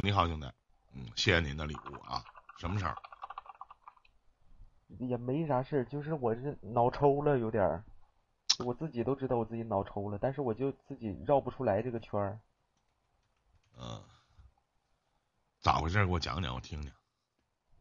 你好，兄弟，嗯，谢谢您的礼物啊，什么事儿？也没啥事儿，就是我这脑抽了有点儿，我自己都知道我自己脑抽了，但是我就自己绕不出来这个圈儿。嗯，咋回事儿？给我讲讲，我听听。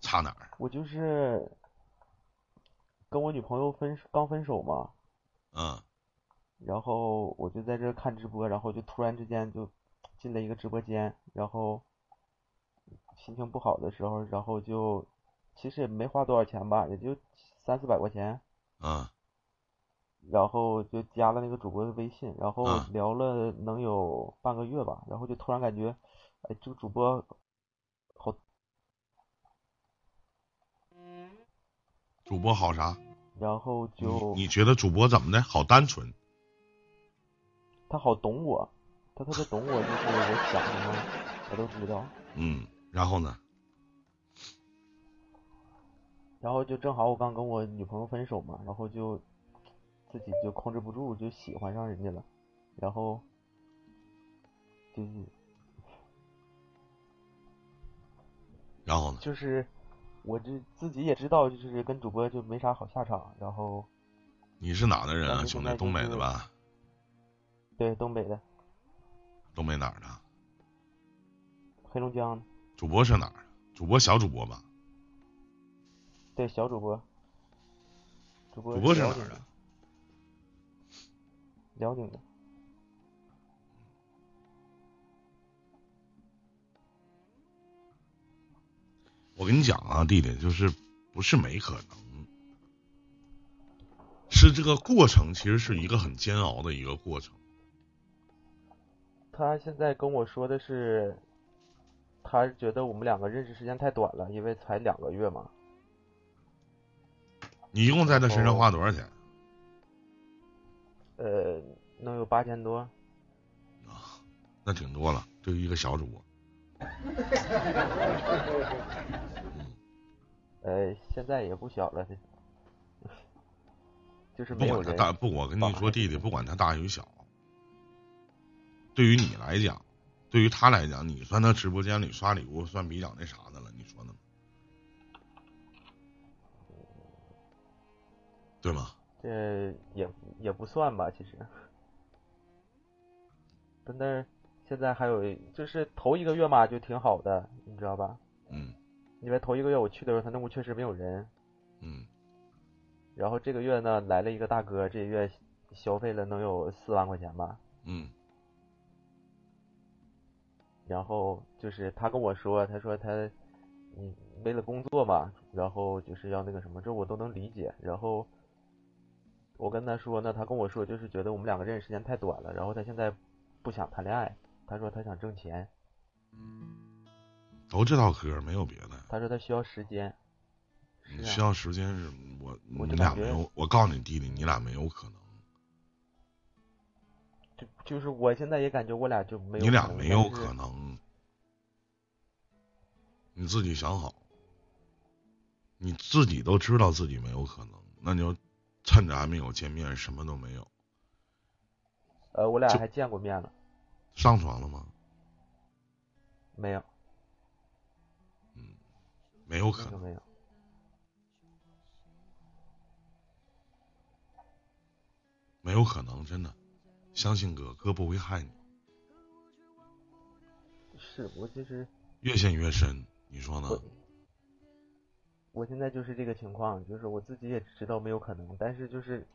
差哪儿？我就是跟我女朋友分刚分手嘛，嗯然后我就在这看直播，然后就突然之间就进了一个直播间，然后心情不好的时候，然后就其实也没花多少钱吧，也就三四百块钱，嗯然后就加了那个主播的微信，然后嗯聊了能有半个月吧，然后就突然感觉，哎，这个主播好，主播好啥？然后你就你觉得主播怎么的？好单纯。他好懂我，他特别懂我，就是我想什么，他都知道。嗯，然后呢？然后就正好我刚跟我女朋友分手嘛，然后就自己就控制不住，就喜欢上人家了，然后就是然后呢？就是我这自己也知道，就是跟主播就没啥好下场，然后你是哪的人啊，兄弟？东北的吧？对东北的东北哪儿的？黑龙江的，主播是哪儿？主播小主播吧？对小主播，主播主播是哪儿的？辽宁的，我跟你讲啊，弟弟，就是不是没可能，是这个过程其实是一个很煎熬的一个过程。他现在跟我说的是，他觉得我们两个认识时间太短了，因为才两个月嘛。你一共在他身上哦花多少钱？呃，能有八千多。啊那挺多了，对于一个小主播。呃，现在也不小了，这就是不没有人。管他大不，我跟你说，弟弟，不管他大与小，对于你来讲，对于他来讲，你算他直播间里刷礼物算比较那啥的了，你说呢？对吗？这也也不算吧，其实。但是现在还有，就是头一个月嘛，就挺好的，你知道吧？嗯因为头一个月我去的时候，他那屋确实没有人。嗯然后这个月呢，来了一个大哥，这个月消费了能有四万块钱吧。嗯然后就是他跟我说，他说他，嗯，为了工作嘛，然后就是要那个什么，这我都能理解。然后我跟他说呢，他跟我说就是觉得我们两个认识时间太短了，然后他现在不想谈恋爱，他说他想挣钱，都这套嗑，没有别的。他说他需要时间。你需要时间是我我你俩没有，我告诉你弟弟，你俩没有可能，就就是我现在也感觉我俩就没有你俩没有可能，你自己想好，你自己都知道自己没有可能，那你就趁着还没有见面，什么都没有，呃，我俩还见过面了，上床了吗？没有，嗯没有可能，那个没有。没有可能，真的，相信哥，哥不会害你，是我其实越陷越深，你说呢我？现在就是这个情况，就是我自己也知道没有可能，但是就是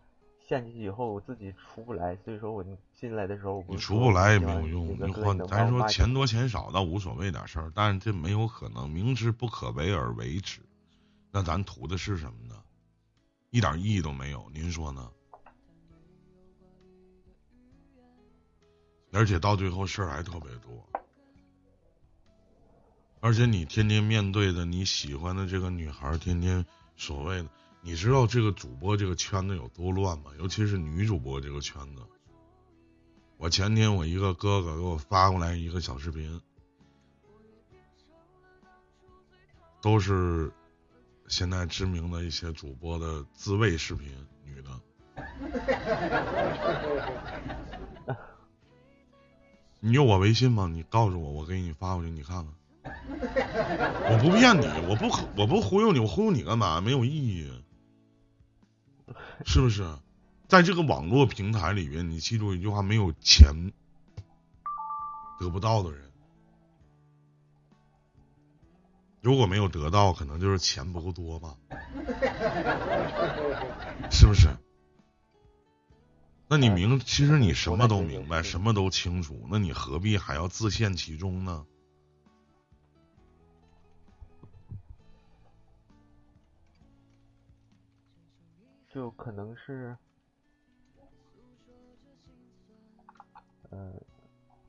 陷进去以后我自己出不来，所以说我进来的时候我不你出不来也没有用，你换咱说钱多钱少倒无所谓点事儿，但是这没有可能，明知不可为而为之，那咱图的是什么呢？一点意义都没有，您说呢？而且到最后事儿还特别多，而且你天天面对的你喜欢的这个女孩儿，天天所谓的，你知道这个主播这个圈子有多乱吗？尤其是女主播这个圈子。我前天我一个哥哥给我发过来一个小视频，都是现在知名的一些主播的自慰视频，女的。你有我微信吗？你告诉我，我给你发过去，你看看。我不骗你，我不我不忽悠你，我忽悠你干嘛？没有意义，是不是？在这个网络平台里边，你记住一句话：没有钱得不到的人，如果没有得到，可能就是钱不够多吧，是不是？那你明，其实你什么都明白，什么都清楚，那你何必还要自陷其中呢？就可能是，嗯，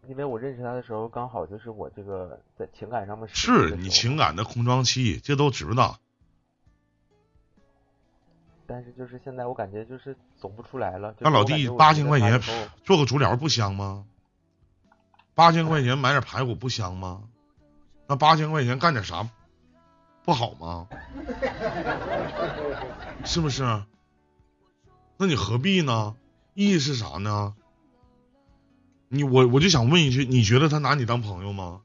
因为我认识他的时候，刚好就是我这个在情感上面是你情感的空窗期，这都知道。但是就是现在，我感觉就是走不出来了。那老弟，八千块钱做个足疗不香吗？八千块钱买点排骨不香吗？那八千块钱干点啥不好吗？是不是？那你何必呢？意义是啥呢？你我我就想问一句，你觉得他拿你当朋友吗？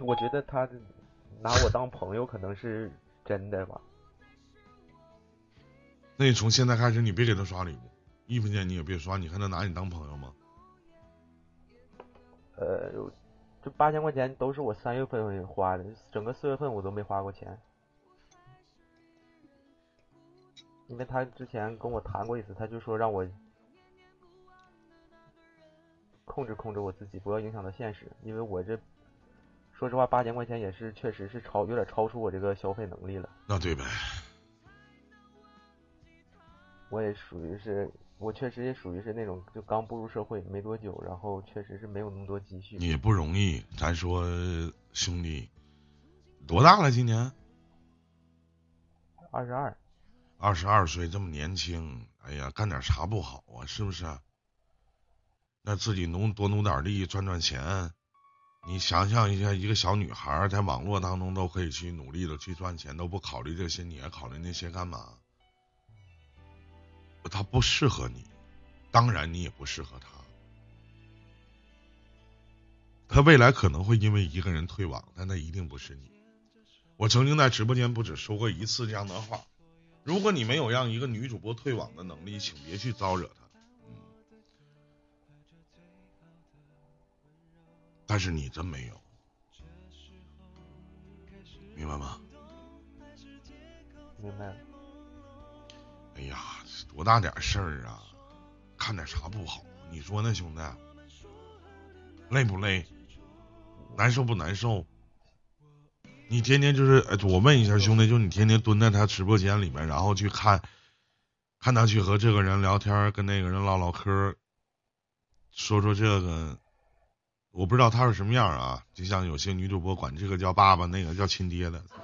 我觉得他拿我当朋友可能是真的吧。那你从现在开始，你别给他刷礼物，一分钱你也别刷。你看他拿你当朋友吗？呃，这八千块钱都是我三月份花的，整个四月份我都没花过钱。因为他之前跟我谈过一次，他就说让我控制控制我自己，不要影响到现实。因为我这说实话，八千块钱也是确实是超有点超出我这个消费能力了。那对呗。我也属于是，我确实也属于是那种就刚步入社会没多久，然后确实是没有那么多积蓄。也不容易，咱说兄弟，多大了？今年？二十二。二十二岁这么年轻，哎呀，干点啥不好啊？是不是？那自己努多努点力赚赚钱。你想象一下，一个小女孩在网络当中都可以去努力的去赚钱，都不考虑这些，你还考虑那些干嘛？他不适合你，当然你也不适合他。他未来可能会因为一个人退网，但那一定不是你。我曾经在直播间不止说过一次这样的话。如果你没有让一个女主播退网的能力，请别去招惹她。但是你真没有，明白吗？明白。哎呀，多大点事儿啊！看点啥不好？你说呢，兄弟？累不累？难受不难受？你天天就是，我问一下兄弟，就你天天蹲在他直播间里面，然后去看，看他去和这个人聊天，跟那个人唠唠嗑，说说这个，我不知道他是什么样啊。就像有些女主播管这个叫爸爸，那个叫亲爹的。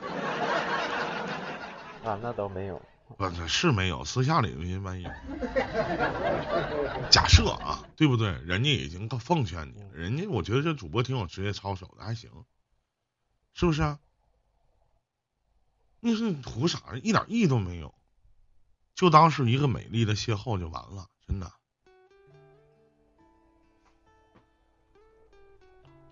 啊，那倒没有。不，是没有，私下里一般有。假设啊，对不对？人家已经奉劝你了，人家我觉得这主播挺有职业操守的，还行，是不是啊？你说你图啥？一点意义都没有，就当是一个美丽的邂逅就完了，真的。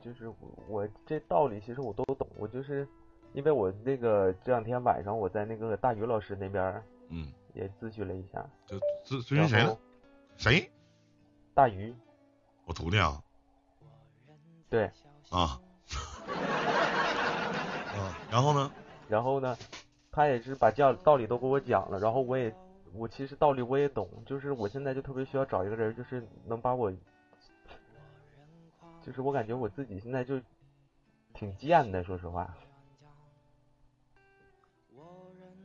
就是我，我这道理其实我都懂。我就是因为我那个这两天晚上我在那个大鱼老师那边，嗯，也咨询了一下。就咨咨询谁？谁？大鱼。我徒弟啊。对。啊。啊，然后呢？然后呢，他也是把教道理都给我讲了，然后我也，我其实道理我也懂，就是我现在就特别需要找一个人，就是能把我，就是我感觉我自己现在就挺贱的，说实话。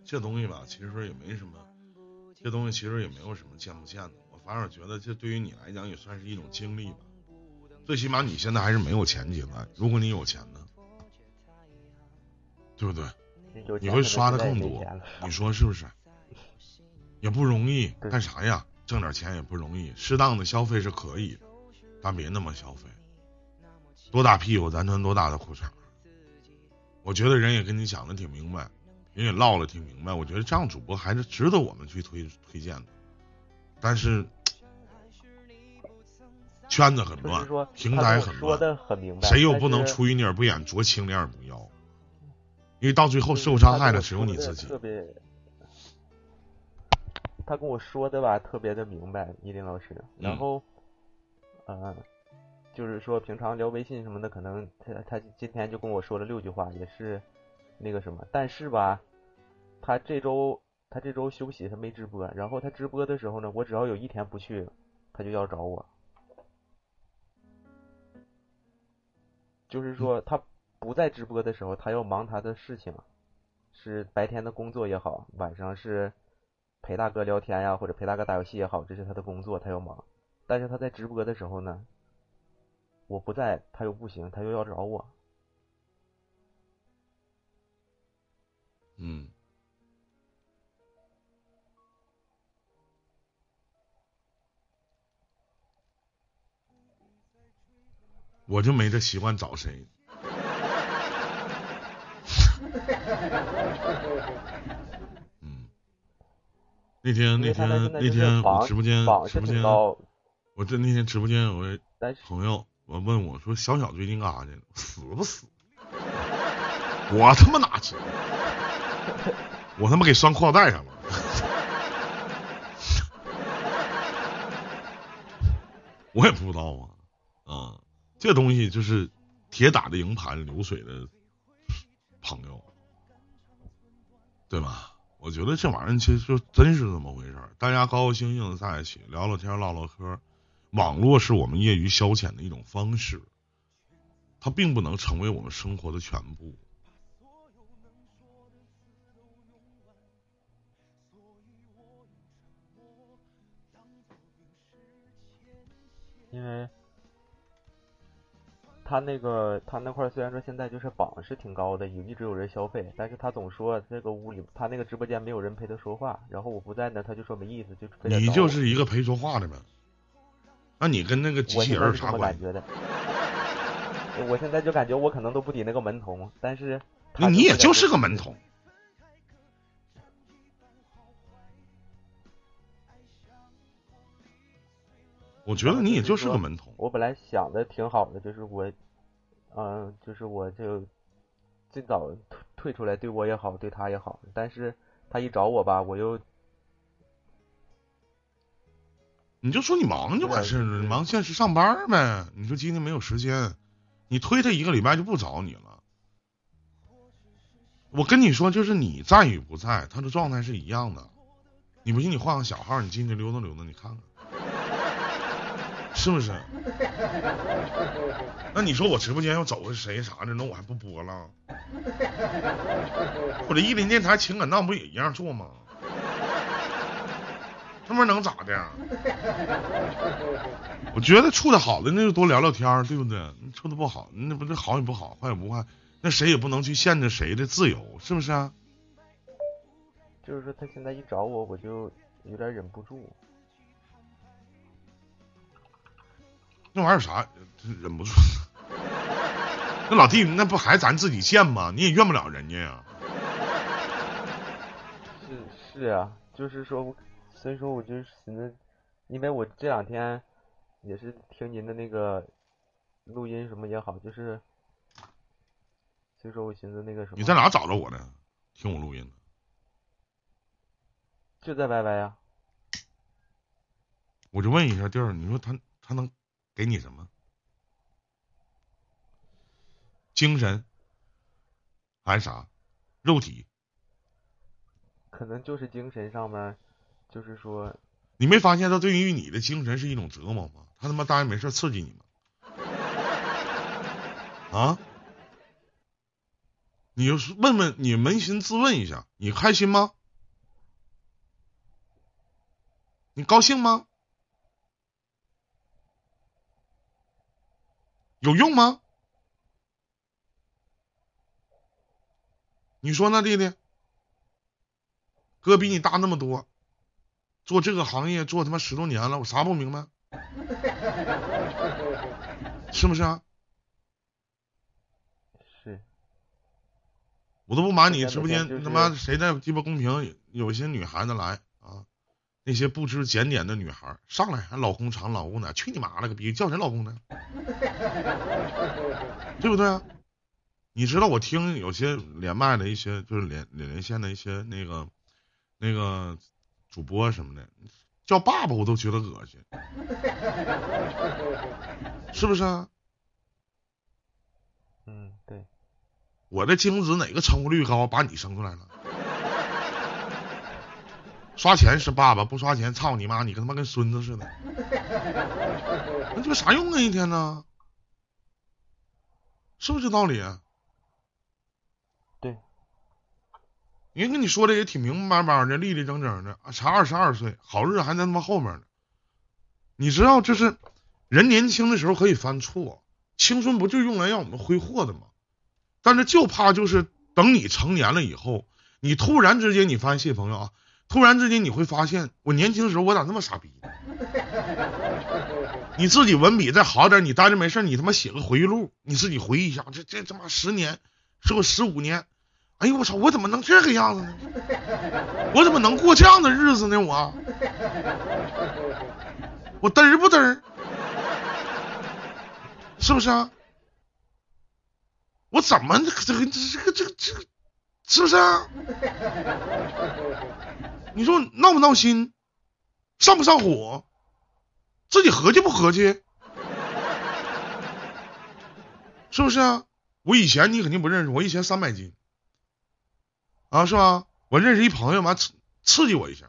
这东西吧，其实也没什么，这东西其实也没有什么贱不贱的，我反而觉得这对于你来讲也算是一种经历吧，最起码你现在还是没有钱阶段，如果你有钱呢，对不对？你会刷的更多，你说是不是？也不容易，干啥呀？挣点钱也不容易，适当的消费是可以，但别那么消费。多大屁股咱穿多大的裤衩。我觉得人也跟你讲的挺明白，人也唠了挺明白。我觉得这样主播还是值得我们去推推荐的。但是 圈子很乱平台很乱，说的很明白，谁又不能出淤泥而不染濯清涟而不妖？因为到最后受伤害的只有你自己。特别，他跟我说的吧，特别的明白，依林老师。然嗯后，呃，就是说平常聊微信什么的，可能他他今天就跟我说了六句话，也是那个什么。但是吧，他这周他这周休息，他没直播。然后他直播的时候呢，我只要有一天不去，他就要找我。就是说他不在直播的时候，他要忙他的事情，是白天的工作也好，晚上是陪大哥聊天呀，或者陪大哥打游戏也好，这是他的工作，他要忙。但是他在直播的时候呢，我不在，他又不行，他又要找我。嗯，我就没这习惯找谁。嗯，那天那天那天我直播间直播间，我这那天直播间有位朋友，我问我说：“小小最近干啥去了？死不死？”我他妈哪知道？我他妈给拴裤腰带上了。我也不知道啊，啊，这东西就是铁打的营盘流水的朋友，对吧？我觉得这玩意儿其实就真是这么回事儿，大家高高兴兴的在一起聊聊天、唠唠嗑。网络是我们业余消遣的一种方式，它并不能成为我们生活的全部。因为他那个他那块儿虽然说现在就是榜是挺高的，有一直有人消费，但是他总说这个屋里他那个直播间没有人陪他说话，然后我不在那，他就说没意思，就非得你就是一个陪说话的呗。那你跟那个机器人啥关系？么感觉的。我现在就感觉我可能都不抵那个门童，但是他那你也就是个门童。我觉得你也就是个门童。我本来想的挺好的，就是我，嗯、就是我就尽早退退出来，对我也好，对他也好。但是他一找我吧，我又你就说你忙就完事儿了，你忙现实上班呗。你说今天没有时间，你推他一个礼拜就不找你了。我跟你说，就是你在与不在，他的状态是一样的。你不信，你换个小号，你进去溜达溜达，你看看，是不是？那你说我直播间要走个谁啥的，那我还不播了？我这一林电台情感档不也一样做吗？那么能咋的？我觉得处的好的那就多聊聊天儿，对不对？处的不好，那不是好也不好，坏也不坏，那谁也不能去限制谁的自由，是不是啊？就是说他现在一找我，我就有点忍不住。那玩意儿有啥忍不住？那老弟，那不还咱自己贱吗？你也怨不了人家呀。是是啊，就是说我，所以说我就是寻思，因为我这两天也是听您的那个录音什么也好，就是，所以说我寻思那个什么，你在哪找着我的？听我录音呢。就在 YY 呀，我就问一下弟儿，你说他他能给你什么？精神还是啥？肉体？可能就是精神上面，就是说，你没发现他对于你的精神是一种折磨吗？他他妈当然没事刺激你吗？啊？你就是问问你扪心自问一下，你开心吗？你高兴吗？有用吗？你说呢，弟弟？哥比你大那么多，做这个行业做他妈十多年了，我啥不明白？是不是啊？是，我都不瞒你，直播间他妈谁在鸡巴公屏有些女孩子来啊，那些不知检点的女孩上来还老公长老公短，去你妈了个逼，叫谁老公呢？对不对啊？你知道我听有些连麦的一些就是连连线的一些那个那个主播什么的，叫爸爸我都觉得恶心，是不是啊？嗯，对，我的精子哪个成活率高，把你生出来了？刷钱是爸爸，不刷钱操你妈！你跟他妈跟孙子似的，那鸡巴啥用啊？一天呢？是不是这道理？啊？人跟你说的也挺明明白白的，立立正正的，才二十二岁，好日子还在他妈后面呢。你知道，这是人年轻的时候可以犯错，青春不就用来让我们挥霍的吗？但是就怕就是等你成年了以后，你突然之间你发现，谢朋友啊。突然之间你会发现，我年轻的时候我咋那么傻逼呢？你自己文笔再好点，你待着没事，你他妈写个回忆录，你自己回忆一下，这这他妈十年，是不十五年？哎呦我操，我怎么能这个样子呢？我怎么能过这样的日子呢？我，我嘚儿不嘚儿？是不是啊？我怎么这个这个这个这个这个，是不是啊？你说闹不闹心，上不上火，自己合计不合计，是不是啊？我以前你肯定不认识，我以前三百斤，啊是吧？我认识一朋友完刺刺激我一下，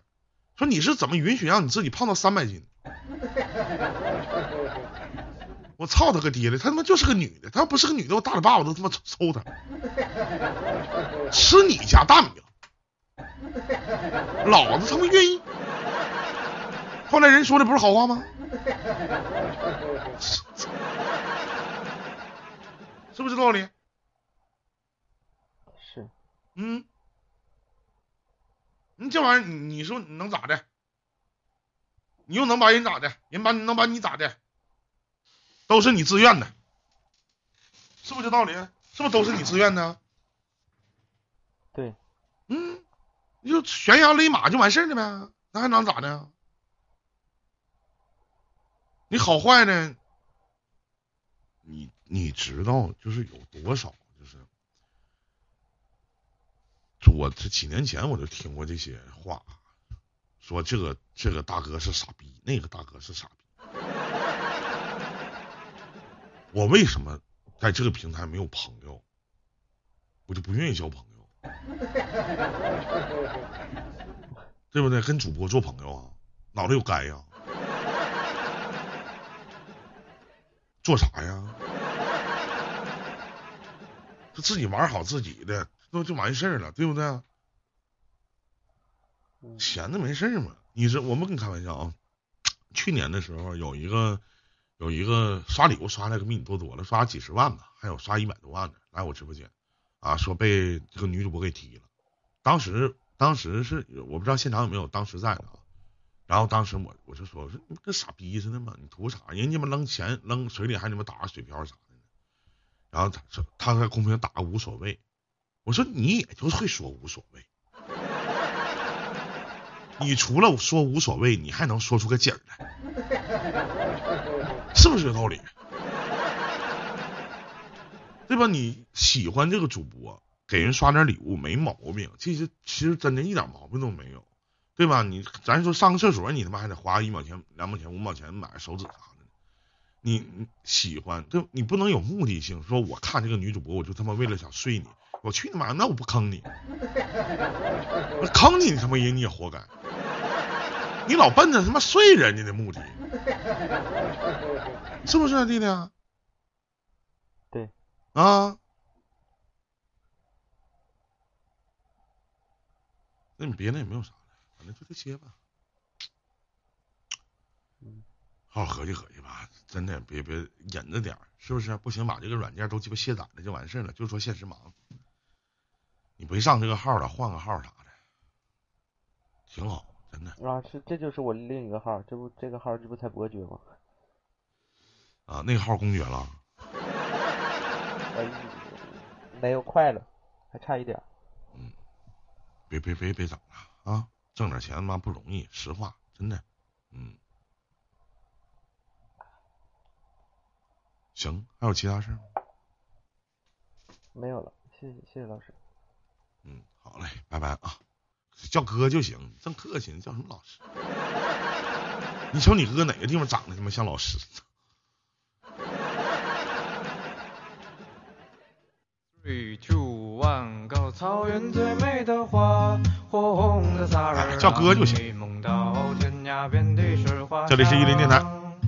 说你是怎么允许让你自己胖到三百斤？我操他个爹的，他他妈就是个女的，他要不是个女的，我大嘴巴我都他妈抽他，吃你家大米了。老子他妈愿意。后来人说的不是好话吗？是不是这道理？是。嗯。你这玩意儿，你你说你能咋的？你又能把人咋的？人把你能把你咋的？都是你自愿的，是不是这道理？是不是都是你自愿的？对。嗯。你就悬崖勒马就完事儿了呗，那还能咋的？你好坏呢？你你知道就是有多少？就是我这几年前我就听过这些话，说这个这个大哥是傻逼，那个大哥是傻逼。我为什么在这个平台没有朋友？我就不愿意交朋友。对不对？跟主播做朋友啊，脑袋有该呀？做啥呀？他自己玩好自己的，那不就完事儿了，对不对？闲的没事儿嘛。你说我没跟你开玩笑啊。去年的时候有一个有一个刷礼物刷的可比你多多了，刷几十万吧，还有刷一百多万的来我直播间。啊，说被这个女主播给踢了。当时，当时是我不知道现场有没有当时在的啊。然后当时我我就说，我说你跟傻逼似的嘛，你图啥？人家妈扔钱扔水里还你妈打个水漂啥的呢。然后他说他在公屏打个无所谓。我说你也就会说无所谓。你除了说无所谓，你还能说出个景来？是不是这道理？对吧？你喜欢这个主播，给人刷点礼物没毛病。其实其实真的一点毛病都没有，对吧？你咱说上个厕所，你他妈还得花一毛钱、两毛钱、五毛钱买个手纸啥的。你喜欢，对，你不能有目的性。说我看这个女主播，我就他妈为了想睡你。我去你妈！那我不坑你，坑你，你他妈人你也活该。你老奔着他妈睡人家的目的，是不是啊弟弟？对啊，那你别的也没有啥了，反正就这些吧。好好合计合计吧，真的别别忍着点儿是不是？不行，把这个软件都鸡巴卸载了就完事了。就说现实忙，你别上这个号了，换个号啥的，挺好，真的。啊，是，这就是我另一个号，这不这个号这不才伯爵吗？啊，那个号公爵了。没有快了，还差一点。嗯，别别别别整了啊！挣点钱妈不容易，实话。真的，嗯。行，还有其他事吗？没有了，谢谢谢谢老师。嗯，好嘞，拜拜啊，叫哥就行，这么客气，叫什么老师？你瞅你哥哪个地方长得他妈像老师？高草原最美的花，火红的萨尔叫哥就行。这里是伊林电台。